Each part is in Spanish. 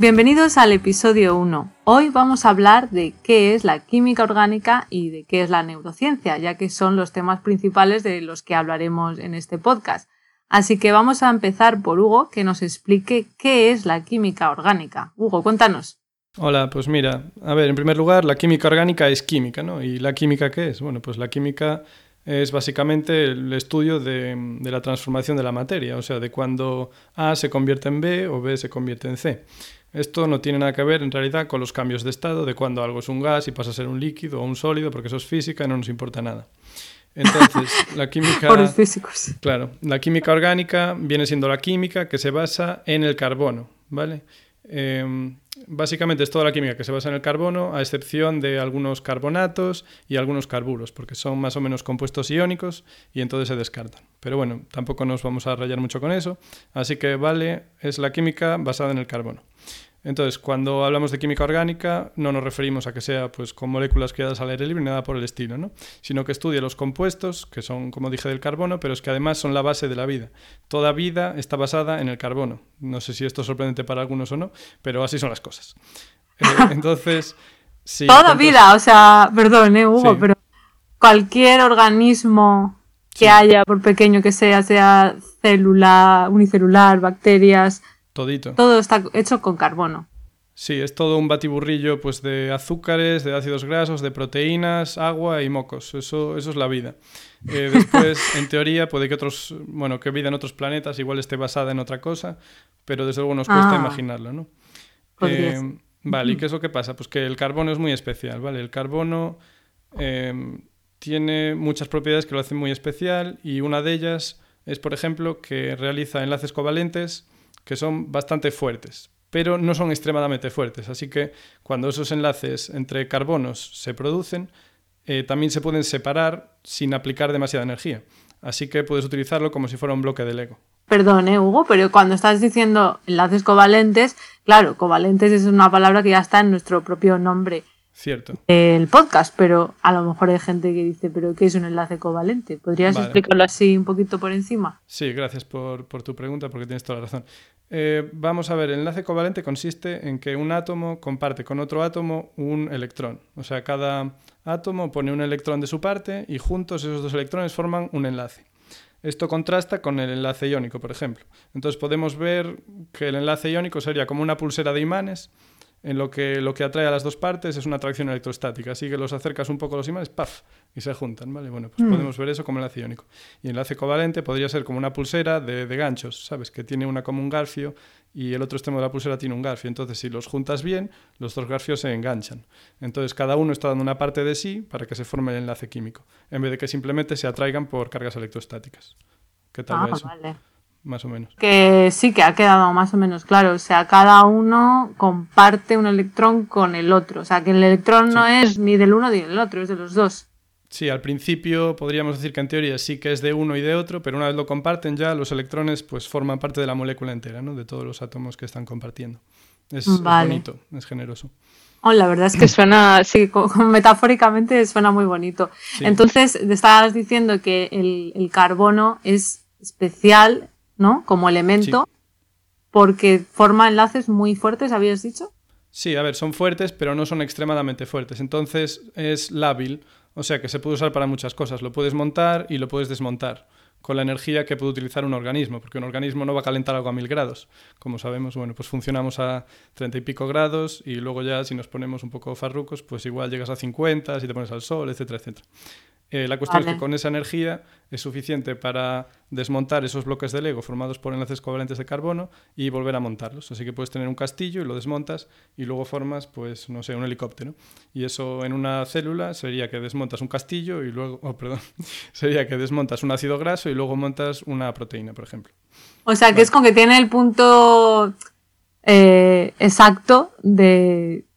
Bienvenidos al episodio 1. Hoy vamos a hablar de qué es la química orgánica y de qué es la neurociencia, ya que son los temas principales de los que hablaremos en este podcast. Así que vamos a empezar por Hugo, que nos explique qué es la química orgánica. Hugo, cuéntanos. Hola, pues mira, a ver, en primer lugar, la química orgánica es química, ¿no? ¿Y la química qué es? Bueno, pues la química es básicamente el estudio de, de, la transformación de la materia, o sea, de cuando A se convierte en B o B se convierte en C. Esto no tiene nada que ver en realidad con los cambios de estado, de cuando algo es un gas y pasa a ser un líquido o un sólido, porque eso es física y no nos importa nada. Entonces, la química... Por los físicos. Claro, la química orgánica viene siendo la química que se basa en el carbono, ¿vale? Eh, básicamente es toda la química que se basa en el carbono, a excepción de algunos carbonatos y algunos carburos, porque son más o menos compuestos iónicos y entonces se descartan. Pero bueno, tampoco nos vamos a rayar mucho con eso, así que vale, es la química basada en el carbono. Entonces, cuando hablamos de química orgánica, no nos referimos a que sea pues, con moléculas creadas al aire libre ni nada por el estilo, ¿no? sino que estudia los compuestos, que son, como dije, del carbono, pero es que además son la base de la vida. Toda vida está basada en el carbono. No sé si esto es sorprendente para algunos o no, pero así son las cosas. Eh, entonces, sí. Toda vida, o sea, perdón, ¿eh, Hugo, pero cualquier organismo que sí. haya, por pequeño que sea, sea célula, unicelular, bacterias Todito. Todo está hecho con carbono. Sí, es todo un batiburrillo pues, de azúcares, de ácidos grasos, de proteínas, agua y mocos. Eso, eso es la vida. Eh, después, en teoría, puede que otros, bueno, que vida en otros planetas igual esté basada en otra cosa, pero desde luego nos cuesta ah, imaginarlo, ¿no? Eh, vale, ¿y qué es lo que pasa? Pues que el carbono es muy especial, ¿vale? El carbono eh, tiene muchas propiedades que lo hacen muy especial y una de ellas es, por ejemplo, que realiza enlaces covalentes que son bastante fuertes, pero no son extremadamente fuertes. Así que cuando esos enlaces entre carbonos se producen, eh, también se pueden separar sin aplicar demasiada energía. Así que puedes utilizarlo como si fuera un bloque de Lego. Perdón, ¿eh, Hugo, pero cuando estás diciendo enlaces covalentes, claro, covalentes es una palabra que ya está en nuestro propio nombre. Cierto. El podcast, pero a lo mejor hay gente que dice, ¿pero qué es un enlace covalente? ¿Podrías vale. explicarlo así un poquito por encima? Sí, gracias por, por tu pregunta, porque tienes toda la razón. Eh, vamos a ver, el enlace covalente consiste en que un átomo comparte con otro átomo un electrón. O sea, cada átomo pone un electrón de su parte y juntos esos dos electrones forman un enlace. Esto contrasta con el enlace iónico, por ejemplo. Entonces podemos ver que el enlace iónico sería como una pulsera de imanes en lo que lo que atrae a las dos partes es una atracción electrostática. Así que los acercas un poco a los imanes, ¡paf! y se juntan, ¿vale? Bueno, pues mm. podemos ver eso como enlace iónico. Y el enlace covalente podría ser como una pulsera de, de, ganchos, ¿sabes? Que tiene una como un garfio y el otro extremo de la pulsera tiene un garfio. Entonces, si los juntas bien, los dos garfios se enganchan. Entonces, cada uno está dando una parte de sí para que se forme el enlace químico, en vez de que simplemente se atraigan por cargas electrostáticas. ¿Qué tal ah, eso? Vale más o menos. Que sí que ha quedado más o menos claro. O sea, cada uno comparte un electrón con el otro. O sea, que el electrón sí. no es ni del uno ni del otro, es de los dos. Sí, al principio podríamos decir que en teoría sí que es de uno y de otro, pero una vez lo comparten ya, los electrones pues forman parte de la molécula entera, ¿no? De todos los átomos que están compartiendo. Es, vale. es bonito, es generoso. Oh, la verdad es que suena, sí, metafóricamente suena muy bonito. Sí. Entonces, estabas diciendo que el, el carbono es especial ¿no? Como elemento, sí. porque forma enlaces muy fuertes, ¿habías dicho? Sí, a ver, son fuertes, pero no son extremadamente fuertes. Entonces es lábil, o sea que se puede usar para muchas cosas. Lo puedes montar y lo puedes desmontar con la energía que puede utilizar un organismo, porque un organismo no va a calentar algo a mil grados. Como sabemos, bueno, pues funcionamos a treinta y pico grados y luego ya si nos ponemos un poco farrucos, pues igual llegas a 50 si te pones al sol, etcétera, etcétera. Eh, la cuestión es que con esa energía es suficiente para desmontar esos bloques de Lego formados por enlaces covalentes de carbono y volver a montarlos. Así que puedes tener un castillo y lo desmontas y luego formas, pues, no sé, un helicóptero. Y eso en una célula sería que desmontas un castillo y luego, oh, perdón, sería que desmontas un ácido graso y luego montas una proteína, por ejemplo. O sea, que Vale. es con que tiene el punto eh, exacto de,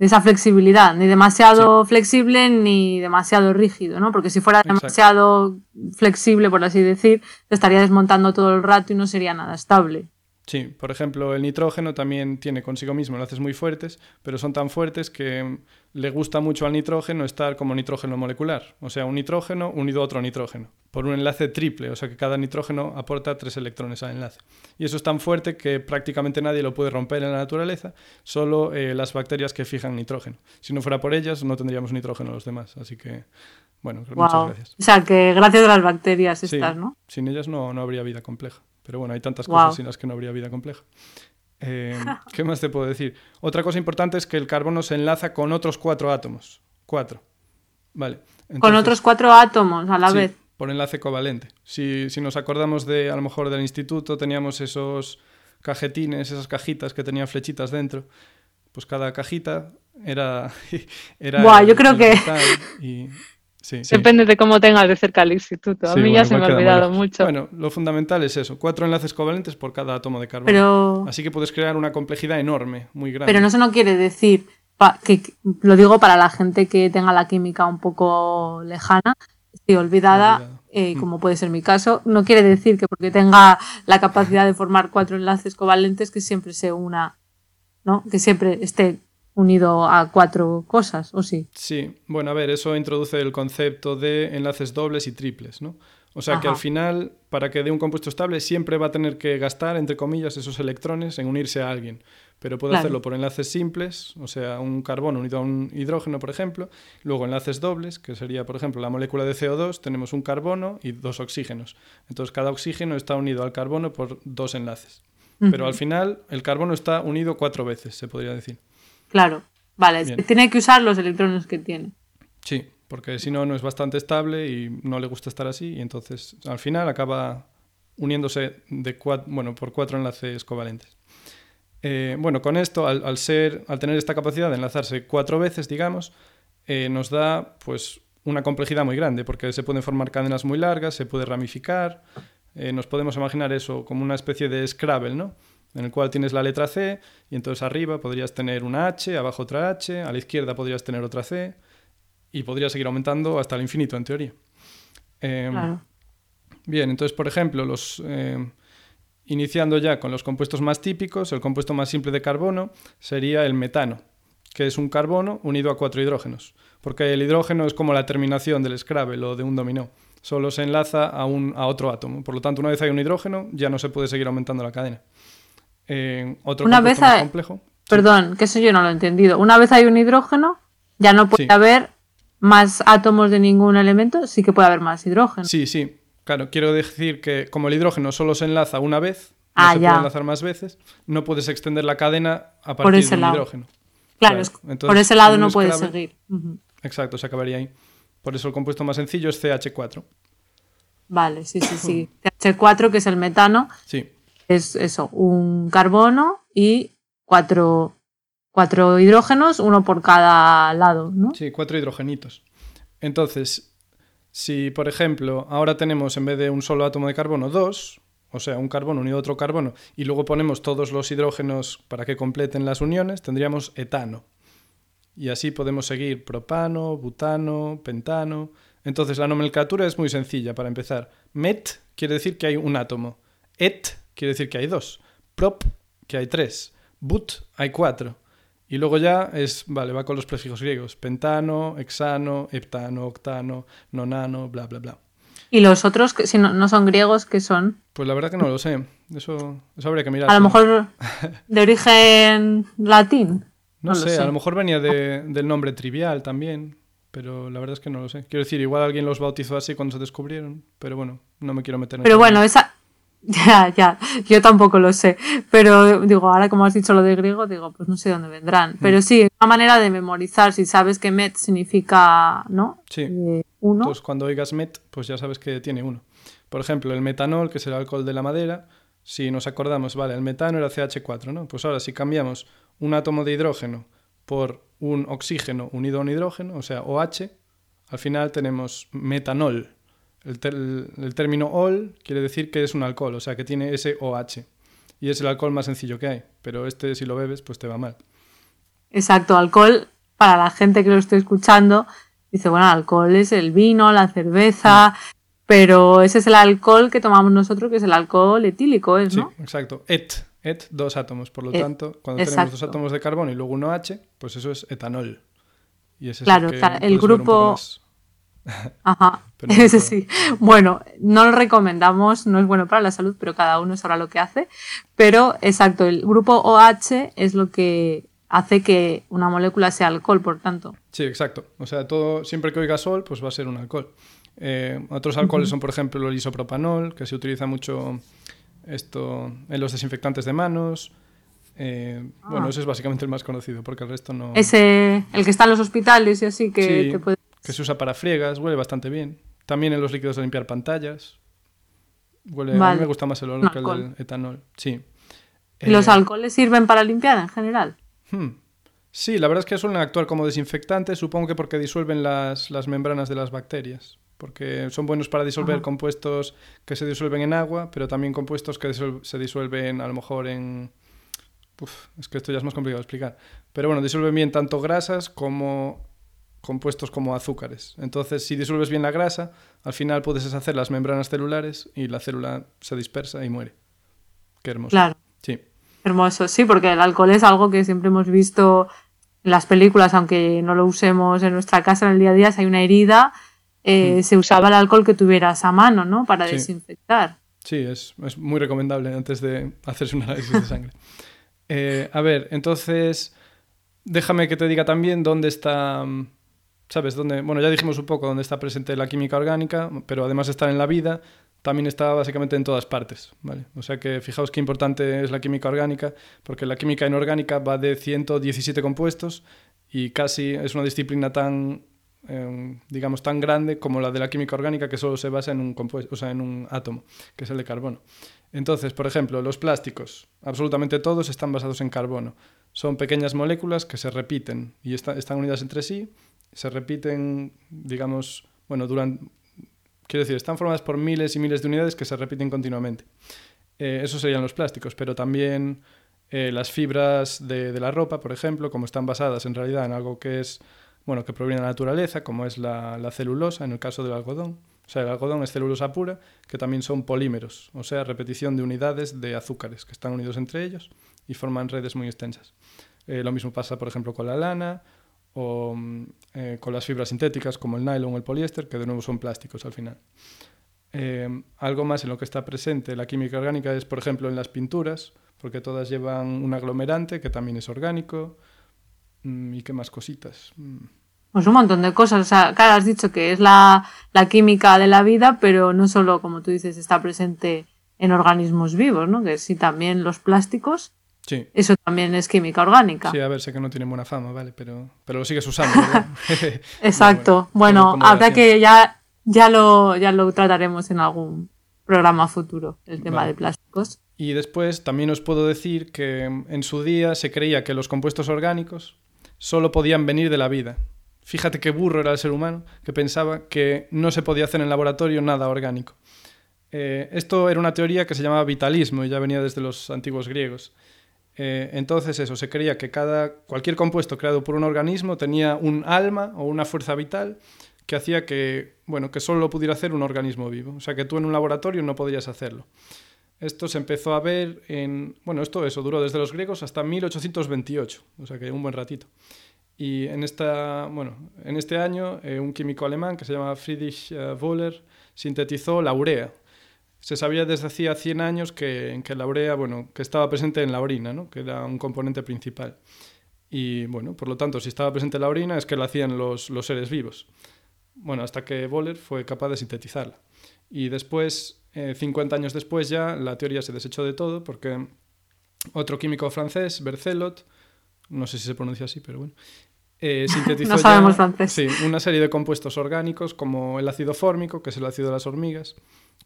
de esa flexibilidad, ni demasiado flexible ni demasiado rígido, ¿no? Porque si fuera Exacto. demasiado flexible, por así decir, te estaría desmontando todo el rato y no sería nada estable. Sí, por ejemplo, el nitrógeno también tiene consigo mismo enlaces muy fuertes, pero son tan fuertes que mm, le gusta mucho al nitrógeno estar como nitrógeno molecular, o sea, un nitrógeno unido a otro nitrógeno, por un enlace triple, o sea que cada nitrógeno aporta tres electrones al enlace. Y eso es tan fuerte que prácticamente nadie lo puede romper en la naturaleza, solo eh, las bacterias que fijan nitrógeno. Si no fuera por ellas, no tendríamos nitrógeno los demás, así que, bueno, muchas gracias. O sea, que gracias a las bacterias Sí, estas, ¿no? Sin ellas no, no habría vida compleja. Pero bueno, hay tantas cosas sin las que no habría vida compleja. Eh, ¿Qué más te puedo decir? Otra cosa importante es que el carbono se enlaza con otros cuatro átomos. Cuatro. Vale. Con otros cuatro átomos a la sí, vez. por enlace covalente. Si, si nos acordamos de, a lo mejor, del instituto, teníamos esos cajetines, esas cajitas que tenían flechitas dentro. Pues cada cajita era. era Buah, el- yo creo que- y- sí, sí. Depende de cómo tengas de cerca el instituto. A Sí, mí bueno, ya se me ha olvidado mal. mucho. Bueno, lo fundamental es eso, cuatro enlaces covalentes por cada átomo de carbono. Pero, Así que puedes crear una complejidad enorme, muy grande. pero no eso no quiere decir, pa- que, que- lo digo para la gente que tenga la química un poco lejana, olvidada, Olvidada. eh, Mm. como puede ser mi caso, no quiere decir que porque tenga la capacidad de formar cuatro enlaces covalentes que siempre se una, ¿no? Que siempre esté unido a cuatro cosas, ¿o sí? Sí, bueno, a ver, eso introduce el concepto de enlaces dobles y triples, ¿no? O sea que al final, para que dé un compuesto estable, siempre va a tener que gastar, entre comillas, esos electrones en unirse a alguien. Pero puede Claro. hacerlo por enlaces simples, o sea, un carbono unido a un hidrógeno, por ejemplo. Luego enlaces dobles, que sería, por ejemplo, la molécula de CO2, tenemos un carbono y dos oxígenos. Entonces, cada oxígeno está unido al carbono por dos enlaces. Pero al final, el carbono está unido cuatro veces, se podría decir. Claro, vale, Bien. tiene que usar los electrones que tiene. Sí, porque si no, no es bastante estable y no le gusta estar así y entonces al final acaba uniéndose de cua- bueno, por cuatro enlaces covalentes. Eh, bueno, con esto, al, al ser, al tener esta capacidad de enlazarse cuatro veces, digamos, eh, nos da pues una complejidad muy grande, porque se pueden formar cadenas muy largas, se puede ramificar, eh, nos podemos imaginar eso como una especie de Scrabble, ¿no? En el cual tienes la letra C y entonces arriba podrías tener una H, abajo otra H, a la izquierda podrías tener otra C y podría seguir aumentando hasta el infinito en teoría. Eh, Claro. Bien, entonces, por ejemplo, los, eh, iniciando ya con los compuestos más típicos, el compuesto más simple de carbono sería el metano, que es un carbono unido a cuatro hidrógenos, porque el hidrógeno es como la terminación del Scrabble o de un dominó, solo se enlaza a, un, a otro átomo. Por lo tanto, una vez hay un hidrógeno, ya no se puede seguir aumentando la cadena. Eh, otro Una vez más hay- complejo. Perdón, que eso yo no lo he entendido. Una vez hay un hidrógeno, ya no puede Sí. haber más átomos de ningún elemento, sí que puede haber más hidrógeno. Sí, sí. Claro, quiero decir que como el hidrógeno solo se enlaza una vez, no Ah, se ya. puede enlazar más veces, no puedes extender la cadena a Por partir ese de un lado. hidrógeno. claro, claro. es- Entonces, por ese lado no puede Scrabble- seguir. Exacto, se acabaría ahí. Por eso el compuesto más sencillo es CH4. Vale, sí, sí, sí. TH4, que es el metano, Sí, es eso, un carbono y cuatro, cuatro hidrógenos, uno por cada lado, ¿no? sí, cuatro hidrogenitos. Entonces, si por ejemplo ahora tenemos en vez de un solo átomo de carbono dos, o sea, un carbono unido a otro carbono, y luego ponemos todos los hidrógenos para que completen las uniones, tendríamos etano. Y así podemos seguir propano, butano, pentano. Entonces la nomenclatura es muy sencilla para empezar. Met quiere decir que hay un átomo. Et quiere decir que hay dos. Prop, que hay tres. But, hay cuatro. Y luego ya es, vale, va con los prefijos griegos. Pentano, hexano, heptano, octano, nonano, bla, bla, bla. Y los otros, que si no, no son griegos, ¿qué son? Pues la verdad que no lo sé. Eso, eso habría que mirar. A lo mejor de origen latín. No, sé, sé. a lo mejor venía de- del nombre trivial también, pero la verdad es que no lo sé. Quiero decir, igual alguien los bautizó así cuando se descubrieron, pero bueno, no me quiero meter en Pero bueno, esa, Ya, ya, yo tampoco lo sé. Pero digo, ahora como has dicho lo de griego, digo, pues no sé dónde vendrán. Pero sí, es una manera de memorizar. Si sabes que met significa, ¿no? Sí. Eh, uno. Entonces, cuando oigas met, pues ya sabes que tiene uno. Por ejemplo, el metanol, que es el alcohol de la madera, si nos acordamos, vale, el metano era CH4, ¿no? Pues ahora, si cambiamos un átomo de hidrógeno por un oxígeno unido a un hidrógeno, o sea, OH, al final tenemos metanol. El, ter- el término ol quiere decir que es un alcohol, o sea, que tiene ese OH. Y es el alcohol más sencillo que hay, pero este si lo bebes, pues te va mal. Exacto, alcohol, para la gente que lo esté escuchando, dice, bueno, alcohol es el vino, la cerveza, pero ese es el alcohol que tomamos nosotros, que es el alcohol etílico, ¿es, Sí, no? exacto. Et, et, dos átomos. Por lo Et, tanto, cuando tenemos dos átomos de carbono y luego un OH, pues eso es etanol. Y ese Claro, es el, que un poco grupo- más. Ajá, Pero no sí. Bueno, no lo recomendamos, no es bueno para la salud, pero cada uno sabrá lo que hace. Pero, exacto, el grupo OH es lo que hace que una molécula sea alcohol, por tanto. Sí, exacto. O sea, todo, siempre que oiga sol, pues va a ser un alcohol. Eh, otros alcoholes son, por ejemplo, el isopropanol, que se utiliza mucho esto en los desinfectantes de manos. Eh, Bueno, Ah. ese es básicamente el más conocido, porque el resto no... Ese, el que está en los hospitales y así, que Sí, te puede... que se usa para friegas, huele bastante bien. También en los líquidos de limpiar pantallas. Huele, A mí me gusta más el olor que el del etanol. Sí. ¿Y los Eh, alcoholes sirven para limpiar en general? hmm. Sí, la verdad es que suelen actuar como desinfectantes, supongo que porque disuelven las, las membranas de las bacterias. Porque son buenos para disolver Ajá. compuestos que se disuelven en agua, pero también compuestos que se disuelven a lo mejor en... Uf, es que esto ya es más complicado de explicar. Pero bueno, disuelven bien tanto grasas como compuestos como azúcares. Entonces, si disuelves bien la grasa, al final puedes deshacer las membranas celulares y la célula se dispersa y muere. Qué hermoso. Claro, Sí. hermoso. Sí, porque el alcohol es algo que siempre hemos visto en las películas, aunque no lo usemos en nuestra casa en el día a día, si hay una herida, eh, se usaba el alcohol que tuvieras a mano, ¿no? Para Mm. Sí. desinfectar. Sí, es, es muy recomendable antes de hacerse un análisis de sangre. Eh, a ver, entonces, déjame que te diga también dónde está, mm, ¿sabes? Dónde, bueno, ya dijimos un poco dónde está presente la química orgánica, pero además de estar en la vida, también está básicamente en todas partes, ¿vale? O sea que fijaos qué importante es la química orgánica, porque la química inorgánica va de 117 compuestos y casi es una disciplina tan, eh, digamos, tan grande como la de la química orgánica que solo se basa en un compuesto, o sea, en un átomo, que es el de carbono. Entonces, por ejemplo, los plásticos, absolutamente todos están basados en carbono. Son pequeñas moléculas que se repiten y está- están unidas entre sí, se repiten, digamos, bueno, durante, quiero decir, están formadas por miles y miles de unidades que se repiten continuamente. Eh, esos serían los plásticos, pero también eh, las fibras de, de la ropa, por ejemplo, como están basadas en realidad en algo que es, bueno, que proviene de la naturaleza, como es la, la celulosa en el caso del algodón. O sea, el algodón es celulosa pura, que también son polímeros, o sea, repetición de unidades de azúcares que están unidos entre ellos y forman redes muy extensas. Eh, lo mismo pasa, por ejemplo, con la lana o mm, eh, con las fibras sintéticas como el nylon o el poliéster, que de nuevo son plásticos al final. Eh, algo más en lo que está presente la química orgánica es, por ejemplo, en las pinturas, porque todas llevan un aglomerante que también es orgánico. Mm, ¿Y qué más cositas? Mm, Pues un montón de cosas. O sea, claro, has dicho que es la, la química de la vida, pero no solo, como tú dices, está presente en organismos vivos, ¿no? Que sí, también los plásticos, Sí, eso también es química orgánica. sí, a ver, sé que no tiene buena fama, ¿vale? Pero, pero lo sigues usando. Exacto. Bueno, Bueno, habrá que ya, ya lo, ya lo trataremos en algún programa futuro, el tema Vale. de plásticos. Y después también os puedo decir que en su día se creía que los compuestos orgánicos solo podían venir de la vida. Fíjate qué burro era el ser humano que pensaba que no se podía hacer en laboratorio nada orgánico. Eh, esto era una teoría que se llamaba vitalismo y ya venía desde los antiguos griegos. Eh, entonces eso, se creía que cada, cualquier compuesto creado por un organismo tenía un alma o una fuerza vital que hacía que, bueno, que solo lo pudiera hacer un organismo vivo. O sea, que tú en un laboratorio no podrías hacerlo. Esto se empezó a ver en... Bueno, esto eso duró desde los griegos hasta 1828, o sea que un buen ratito. Y en, esta, bueno, en este año eh, un químico alemán que se llama Friedrich eh, Wöhler sintetizó la urea. Se sabía desde hacía 100 años que, que la urea, bueno, que estaba presente en la orina, ¿no? que era un componente principal. Y bueno, por lo tanto, si estaba presente en la orina es que la hacían los, los seres vivos. Bueno, hasta que Wöhler fue capaz de sintetizarla. Y después, 50 años después ya, la teoría se desechó de todo porque otro químico francés, Bercelot, no sé si se pronuncia así, pero bueno, eh, sintetizó no sabemos francés. Sí, una serie de compuestos orgánicos como el ácido fórmico, que es el ácido de las hormigas,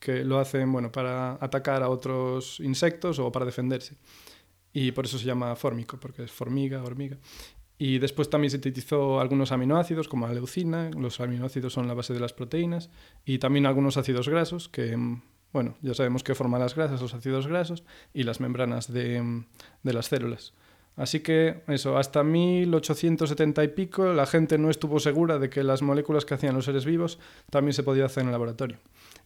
que lo hacen bueno, para atacar a otros insectos o para defenderse. Y por eso se llama fórmico, porque es formiga, hormiga. Y después también sintetizó algunos aminoácidos, como la leucina, los aminoácidos son la base de las proteínas, y también algunos ácidos grasos, que, bueno, ya sabemos qué forman las grasas, los ácidos grasos, y las membranas de, de las células. Así que eso, hasta 1870 y pico la gente no estuvo segura de que las moléculas que hacían los seres vivos también se podía hacer en el laboratorio.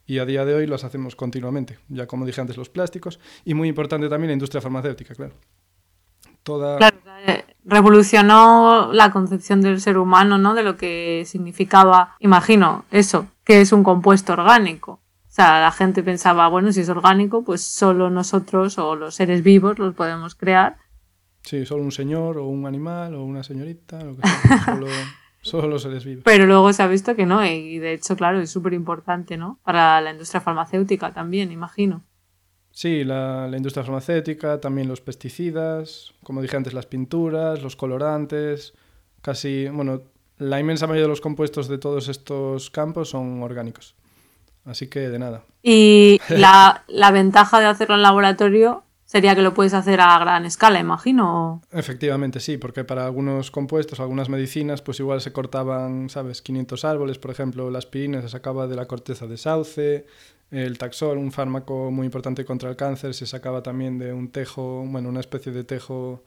Y a día de hoy las hacemos continuamente, ya como dije antes, los plásticos y muy importante también la industria farmacéutica, claro. Toda... Claro, eh, revolucionó la concepción del ser humano, ¿no? De lo que significaba, imagino, eso, que es un compuesto orgánico. O sea, la gente pensaba, bueno, si es orgánico, pues solo nosotros o los seres vivos los podemos crear Sí, solo un señor o un animal o una señorita, lo que sea. solo, solo se les vive. Pero luego se ha visto que no, y de hecho, claro, es súper importante, ¿no? Para la industria farmacéutica también, imagino. Sí, la, la, industria farmacéutica, también los pesticidas, como dije antes, las pinturas, los colorantes, casi, bueno, la inmensa mayoría de los compuestos de todos estos campos son orgánicos. Así que de nada. Y la, la ventaja de hacerlo en laboratorio sería que lo puedes hacer a gran escala, imagino. Efectivamente, sí, porque para algunos compuestos, algunas medicinas, pues igual se cortaban, ¿sabes? 500 árboles, por ejemplo, la aspirina se sacaba de la corteza de sauce, el taxol, un fármaco muy importante contra el cáncer, se sacaba también de un tejo, bueno, una especie de tejo,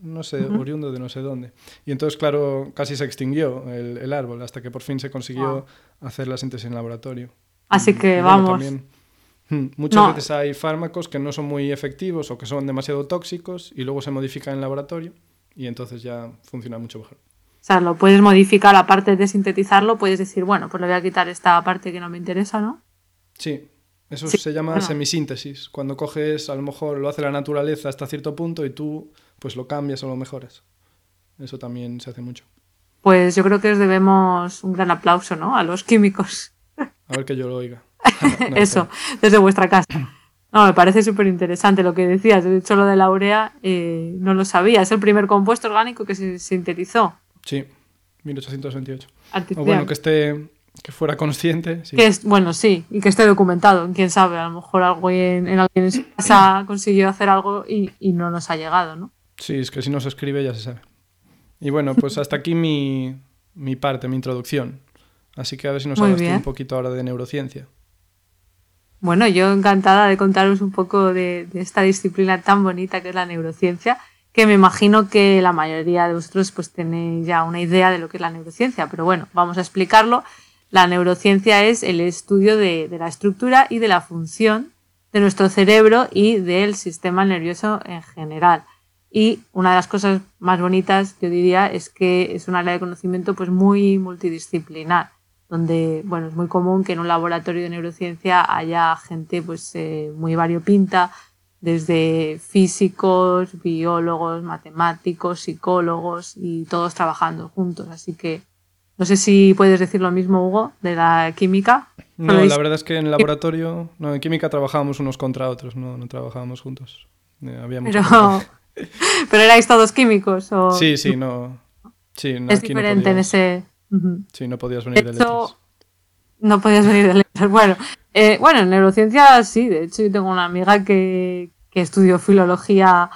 no sé, oriundo de no sé dónde. Y entonces, claro, casi se extinguió el, el árbol hasta que por fin se consiguió hacer la síntesis en laboratorio. Así que y, bueno, vamos. También, muchas no. veces hay fármacos que no son muy efectivos o que son demasiado tóxicos y luego se modifican en laboratorio y entonces ya funciona mucho mejor. O sea, lo puedes modificar aparte de sintetizarlo, puedes decir, bueno, pues le voy a quitar esta parte que no me interesa, ¿no? Sí, eso sí. se llama bueno. semisíntesis. Cuando coges, a lo mejor lo hace la naturaleza hasta cierto punto y tú pues lo cambias o lo mejoras. Eso también se hace mucho. Pues yo creo que os debemos un gran aplauso, ¿no? A los químicos. A ver que yo lo oiga. no, Eso, desde vuestra casa. No, me parece súper interesante lo que decías. De hecho, lo de la urea eh, no lo sabía. Es el primer compuesto orgánico que se sintetizó. Sí, 1828. Artificial. O bueno, que esté que fuera consciente. Sí. Que es, bueno, sí, y que esté documentado. Quién sabe, a lo mejor alguien en alguien en su casa consiguió hacer algo y, y no nos ha llegado, ¿no? Sí, es que si no se escribe ya se sabe. Y bueno, pues hasta aquí mi, mi parte, mi introducción. Así que a ver si nos Muy hablas tú un poquito ahora de neurociencia. Bueno, yo encantada de contaros un poco de, esta disciplina tan bonita que es la neurociencia, que me imagino que la mayoría de vosotros pues tenéis ya una idea de lo que es la neurociencia, pero bueno, vamos a explicarlo. La neurociencia es el estudio de, de la estructura y de la función de nuestro cerebro y del sistema nervioso en general. Y una de las cosas más bonitas, yo diría, es que es un área de conocimiento pues muy multidisciplinar donde bueno, es muy común que en un laboratorio de neurociencia haya gente pues, eh, muy variopinta, desde físicos, biólogos, matemáticos, psicólogos y todos trabajando juntos. Así que no sé si puedes decir lo mismo, Hugo, de la química. No, la verdad es que en el laboratorio, no, en química trabajábamos unos contra otros, no, no trabajábamos juntos. Eh, había pero, pero erais todos químicos. ¿o? Sí, sí, no. Sí, no es diferente no en ese. Uh -huh. Sí, no podías venir de, de letras. No podías venir de letras. Bueno, eh, bueno, en neurociencia sí, de hecho yo tengo una amiga que, que estudió filología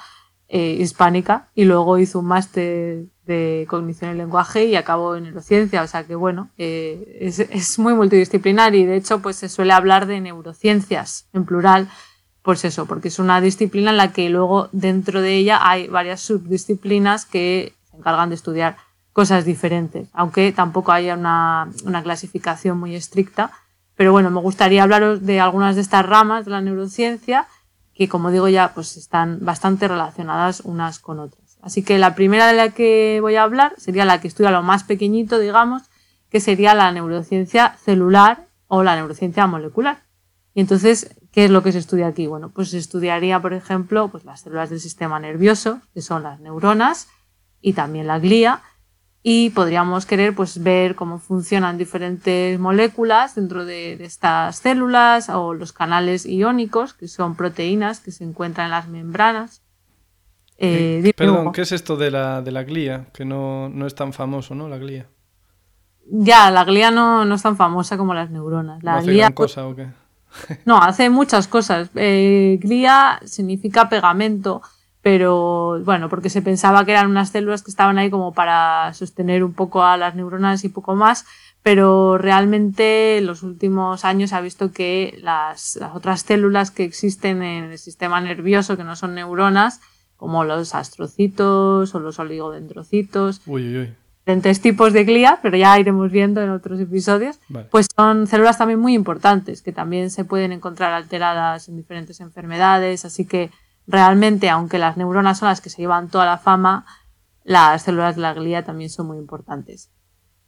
eh, hispánica y luego hizo un máster de cognición y lenguaje y acabó en neurociencia, o sea que bueno, eh, es, es, muy multidisciplinar y de hecho pues se suele hablar de neurociencias en plural, pues eso, porque es una disciplina en la que luego dentro de ella hay varias subdisciplinas que se encargan de estudiar cosas diferentes, aunque tampoco haya una, una, clasificación muy estricta. Pero bueno, me gustaría hablaros de algunas de estas ramas de la neurociencia que, como digo ya, pues están bastante relacionadas unas con otras. Así que la primera de la que voy a hablar sería la que estudia lo más pequeñito, digamos, que sería la neurociencia celular o la neurociencia molecular. Y entonces, ¿qué es lo que se estudia aquí? Bueno, pues se estudiaría, por ejemplo, pues las células del sistema nervioso, que son las neuronas, y también la glía, y podríamos querer pues, ver cómo funcionan diferentes moléculas dentro de, estas células o los canales iónicos, que son proteínas que se encuentran en las membranas. Eh, perdón, ¿qué es esto de la, de la glía? Que no, no, es tan famoso, ¿no? La glía. Ya, la glía no, no es tan famosa como las neuronas. La glía, cosa o qué? no, hace muchas cosas. Eh, glía significa pegamento pero bueno, porque se pensaba que eran unas células que estaban ahí como para sostener un poco a las neuronas y poco más, pero realmente en los últimos años se ha visto que las, otras células que existen en el sistema nervioso, que no son neuronas, como los astrocitos o los oligodendrocitos, diferentes tipos de glía, pero ya iremos viendo en otros episodios, pues son células también muy importantes, que también se pueden encontrar alteradas en diferentes enfermedades, así que realmente, aunque las neuronas son las que se llevan toda la fama, las células de la glía también son muy importantes.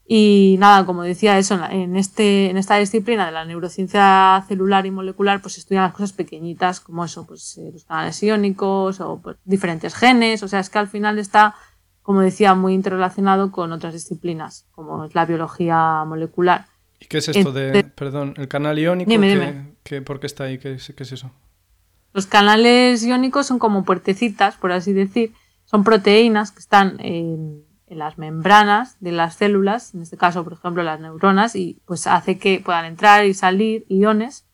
Y nada, como decía eso, en, este, en esta disciplina de la neurociencia celular y molecular, pues estudian las cosas pequeñitas, como eso, pues eh, los canales iónicos o pues, diferentes genes. O sea, es que al final está, como decía, muy interrelacionado con otras disciplinas, como es la biología molecular. ¿Y qué es esto de, perdón, el canal iónico? ¿Por qué está ahí? ¿Qué es eso? Los canales iónicos son como puertecitas, por así decir. Son proteínas que están en, las membranas de las células, en este caso, por ejemplo, las neuronas, y pues hace que puedan entrar y salir iones.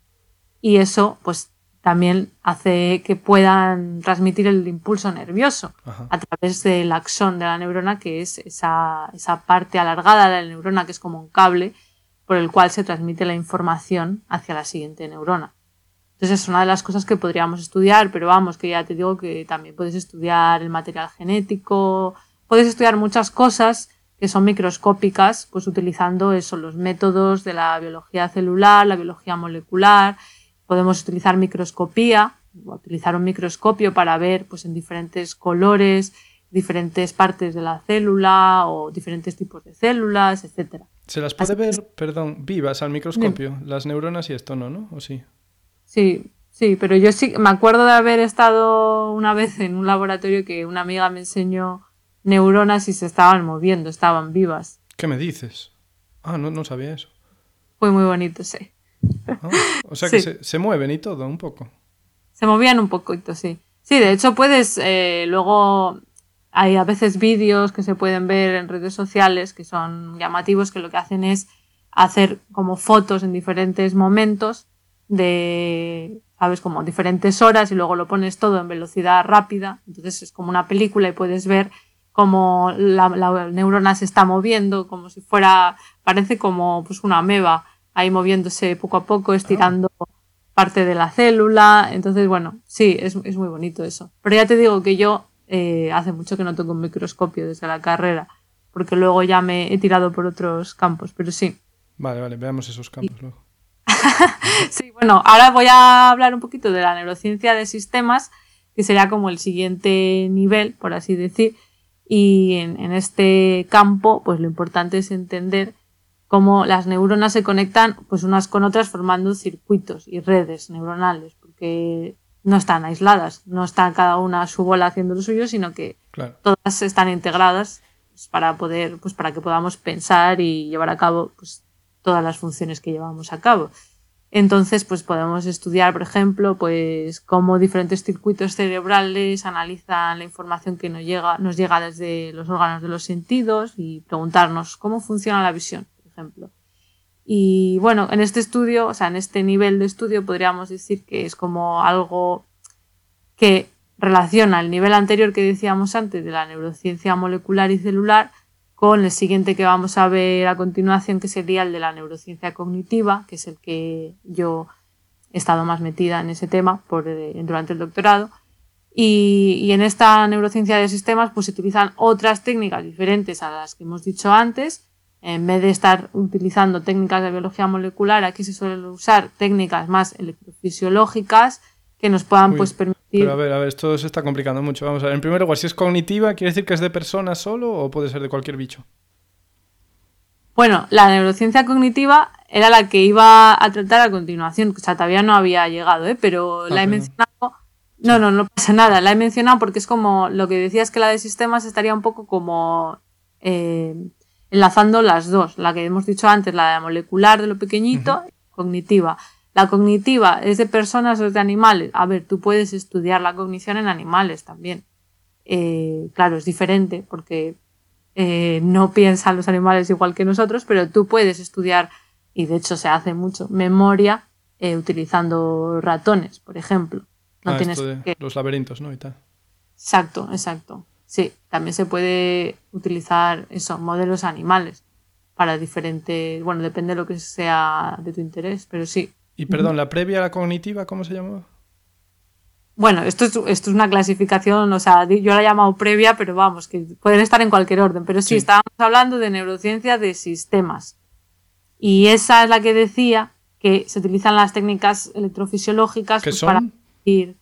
Y eso, pues también hace que puedan transmitir el impulso nervioso a través del axón de la neurona, que es esa, esa parte alargada de la neurona, que es como un cable por el cual se transmite la información hacia la siguiente neurona. Entonces es una de las cosas que podríamos estudiar, pero vamos, que ya te digo que también puedes estudiar el material genético, puedes estudiar muchas cosas que son microscópicas, pues utilizando eso, los métodos de la biología celular, la biología molecular, podemos utilizar microscopía, utilizar un microscopio para ver pues en diferentes colores, diferentes partes de la célula o diferentes tipos de células, etcétera. ¿Se las puede ver, perdón, vivas al microscopio? Las neuronas y esto no, ¿no? ¿O sí? Sí, sí, pero yo sí me acuerdo de haber estado una vez en un laboratorio que una amiga me enseñó neuronas y se estaban moviendo, estaban vivas. ¿Qué me dices? Ah, no, no sabía eso. Fue muy bonito, sí. Ah, o sea que se, mueven y todo, un poco. Se movían un poquito, sí. Sí, de hecho puedes, eh, luego hay a veces vídeos que se pueden ver en redes sociales que son llamativos, que lo que hacen es hacer como fotos en diferentes momentos de, sabes, como diferentes horas y luego lo pones todo en velocidad rápida. Entonces es como una película y puedes ver cómo la, neurona se está moviendo, como si fuera, parece como pues una ameba ahí moviéndose poco a poco, estirando parte de la célula. Entonces, bueno, sí, es, es muy bonito eso. Pero ya te digo que yo eh, hace mucho que no tengo un microscopio desde la carrera, porque luego ya me he tirado por otros campos, pero sí. Vale, vale, veamos esos campos luego. sí, bueno, ahora voy a hablar un poquito de la neurociencia de sistemas, que sería como el siguiente nivel, por así decir. Y en, este campo, pues lo importante es entender cómo las neuronas se conectan pues unas con otras formando circuitos y redes neuronales, porque no están aisladas, no están cada una a su bola haciendo lo suyo, sino que todas están integradas pues, para poder, pues para que podamos pensar y llevar a cabo pues, todas las funciones que llevamos a cabo. Entonces, pues podemos estudiar, por ejemplo, pues cómo diferentes circuitos cerebrales analizan la información que nos llega, nos llega desde los órganos de los sentidos y preguntarnos cómo funciona la visión, por ejemplo. Y bueno, en este estudio, o sea, en este nivel de estudio podríamos decir que es como algo que relaciona el nivel anterior que decíamos antes de la neurociencia molecular y celular con el siguiente que vamos a ver a continuación, que sería el de la neurociencia cognitiva, que es el que yo he estado más metida en ese tema por, eh, durante el doctorado. Y, en esta neurociencia de sistemas pues se utilizan otras técnicas diferentes a las que hemos dicho antes. En vez de estar utilizando técnicas de biología molecular, aquí se suelen usar técnicas más electrofisiológicas que nos puedan pues permitir pero a ver, a ver, esto se está complicando mucho. Vamos a ver, en primer lugar, si es cognitiva, ¿quiere decir que es de persona solo o puede ser de cualquier bicho? Bueno, la neurociencia cognitiva era la que iba a tratar a continuación. O sea, todavía no había llegado, ¿eh? Pero la he mencionado. No, no, no pasa nada. La he mencionado porque es como lo que decías que la de sistemas estaría un poco como eh, enlazando las dos, la que hemos dicho antes, la molecular de lo pequeñito, cognitiva. La cognitiva es de personas o es de animales. A ver, tú puedes estudiar la cognición en animales también. Eh, claro, es diferente porque eh, no piensan los animales igual que nosotros, pero tú puedes estudiar, y de hecho se hace mucho, memoria eh, utilizando ratones, por ejemplo. No Ah, tienes que... los laberintos, ¿no? Y tal. Exacto, exacto. Sí, también se puede utilizar eso, modelos animales para diferentes, bueno, depende de lo que sea de tu interés, pero sí. Y perdón, la previa a la cognitiva, ¿cómo se llamaba? Bueno, esto es, esto es una clasificación, o sea, yo la he llamado previa, pero vamos, que pueden estar en cualquier orden. Pero sí, Sí. estábamos hablando de neurociencia de sistemas. Y esa es la que decía que se utilizan las técnicas electrofisiológicas ¿Qué pues, para son? medir.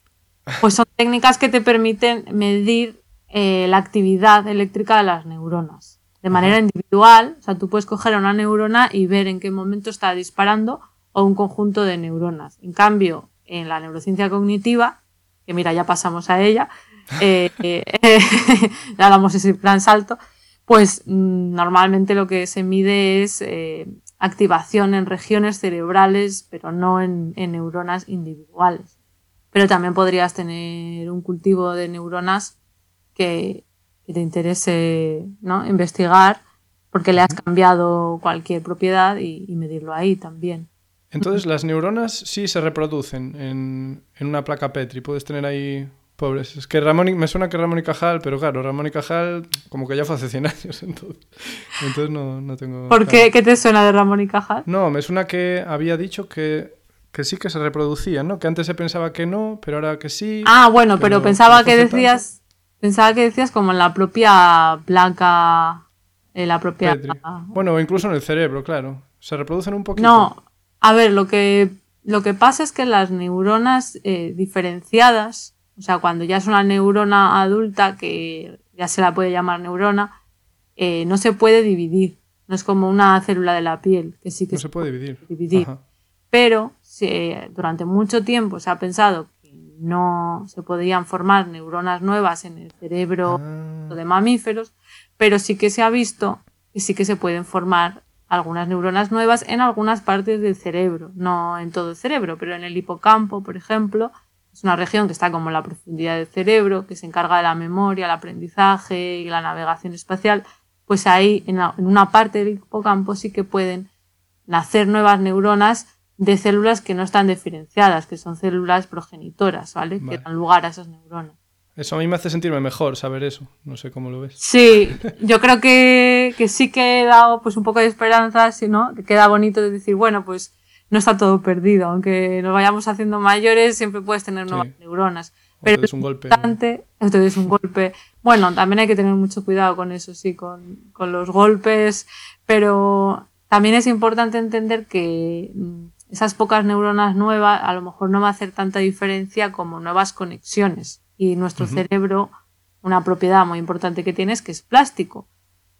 Pues son técnicas que te permiten medir eh, la actividad eléctrica de las neuronas. De manera individual, o sea, tú puedes coger a una neurona y ver en qué momento está disparando o un conjunto de neuronas. En cambio, en la neurociencia cognitiva, que mira, ya pasamos a ella, eh, eh, ya damos ese gran salto, pues mm, normalmente lo que se mide es eh, activación en regiones cerebrales, pero no en, en neuronas individuales. Pero también podrías tener un cultivo de neuronas que, que te interese ¿no? investigar porque le has cambiado cualquier propiedad y, y medirlo ahí también. Entonces, las neuronas sí se reproducen en, en una placa Petri. Puedes tener ahí pobres. Es que Ramón, y- me suena que Ramón y Cajal, pero claro, Ramón y Cajal como que ya fue hace 100 años, entonces, entonces no, no tengo... ¿Por qué? ¿Qué te suena de Ramón y Cajal? No, me suena que había dicho que, que sí que se reproducían, ¿no? Que antes se pensaba que no, pero ahora que sí. Ah, bueno, pero, pero pensaba no que tanto. decías, pensaba que decías como en la propia placa, en la propia. Petri. Bueno, o incluso en el cerebro, claro. Se reproducen un poquito. No, a ver, lo que lo que pasa es que las neuronas eh, diferenciadas, o sea, cuando ya es una neurona adulta que ya se la puede llamar neurona, eh, no se puede dividir. No es como una célula de la piel que sí que No se puede dividir. pero se- durante mucho tiempo se ha pensado que no se podían formar neuronas nuevas en el cerebro Ah. de mamíferos, pero sí que se ha visto que sí que se pueden formar algunas neuronas nuevas en algunas partes del cerebro, no en todo el cerebro, pero en el hipocampo, por ejemplo, es una región que está como en la profundidad del cerebro, que se encarga de la memoria, el aprendizaje y la navegación espacial, pues ahí en, la- en una parte del hipocampo sí que pueden nacer nuevas neuronas de células que no están diferenciadas, que son células progenitoras, ¿vale? Vale. Que dan lugar a esas neuronas. Eso a mí me hace sentirme mejor saber eso. No sé cómo lo ves. Sí, yo creo que, que sí que he dado pues un poco de esperanza, si no, que queda bonito de decir, bueno, pues no está todo perdido, aunque nos vayamos haciendo mayores, siempre puedes tener Sí. nuevas neuronas. Pero es un golpe. es un golpe. Bueno, también hay que tener mucho cuidado con eso, sí, con, con los golpes, pero también es importante entender que mm, esas pocas neuronas nuevas a lo mejor no va a hacer tanta diferencia como nuevas conexiones. Y nuestro cerebro, una propiedad muy importante que tiene es que es plástico.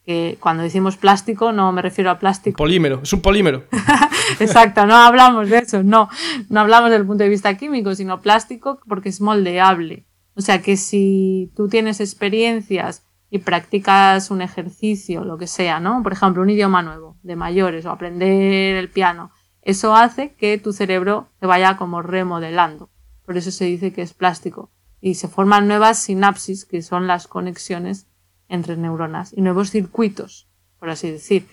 Que cuando decimos plástico no me refiero a plástico Polímero, es un polímero. Exacto, no hablamos de eso, no, no hablamos desde el punto de vista químico, sino plástico porque es moldeable. O sea que si tú tienes experiencias y practicas un ejercicio, lo que sea, ¿no? Por ejemplo, un idioma nuevo de mayores o aprender el piano, eso hace que tu cerebro se vaya como remodelando. Por eso se dice que es plástico. Y se forman nuevas sinapsis, que son las conexiones entre neuronas, y nuevos circuitos, por así decir.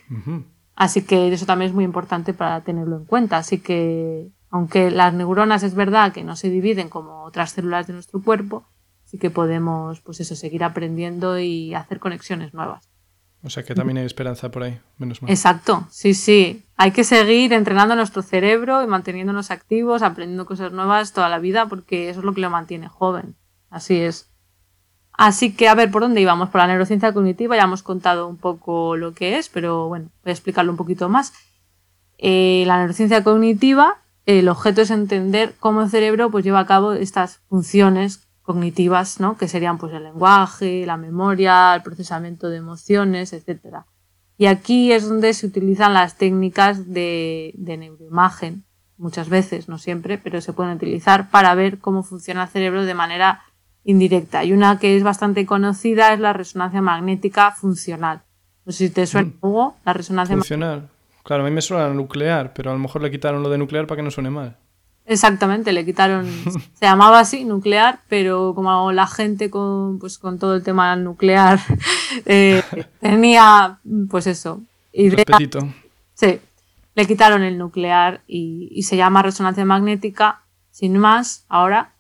Así que eso también es muy importante para tenerlo en cuenta. Así que, aunque las neuronas es verdad que no se dividen como otras células de nuestro cuerpo, sí que podemos, pues eso, seguir aprendiendo y hacer conexiones nuevas. O sea que también hay esperanza por ahí, menos mal. Exacto, sí, sí. Hay que seguir entrenando nuestro cerebro y manteniéndonos activos, aprendiendo cosas nuevas toda la vida, porque eso es lo que lo mantiene joven. Así es. Así que, a ver, ¿por dónde íbamos? Por la neurociencia cognitiva ya hemos contado un poco lo que es, pero bueno, voy a explicarlo un poquito más. Eh, la neurociencia cognitiva, el objeto es entender cómo el cerebro pues, lleva a cabo estas funciones cognitivas, ¿no? que serían pues, el lenguaje, la memoria, el procesamiento de emociones, etc. Y aquí es donde se utilizan las técnicas de, de neuroimagen, muchas veces, no siempre, pero se pueden utilizar para ver cómo funciona el cerebro de manera indirecta. Y una que es bastante conocida es la resonancia magnética funcional. No sé si te suena, Mm. Hugo, la resonancia Funcional. Claro, a mí me suena nuclear, pero a lo mejor le quitaron lo de nuclear para que no suene mal. Exactamente, le quitaron, se llamaba así, nuclear, pero como la gente con, pues, con todo el tema nuclear eh, tenía, pues eso, idea, Respetito. sí, le quitaron el nuclear y, y se llama resonancia magnética, sin más, ahora,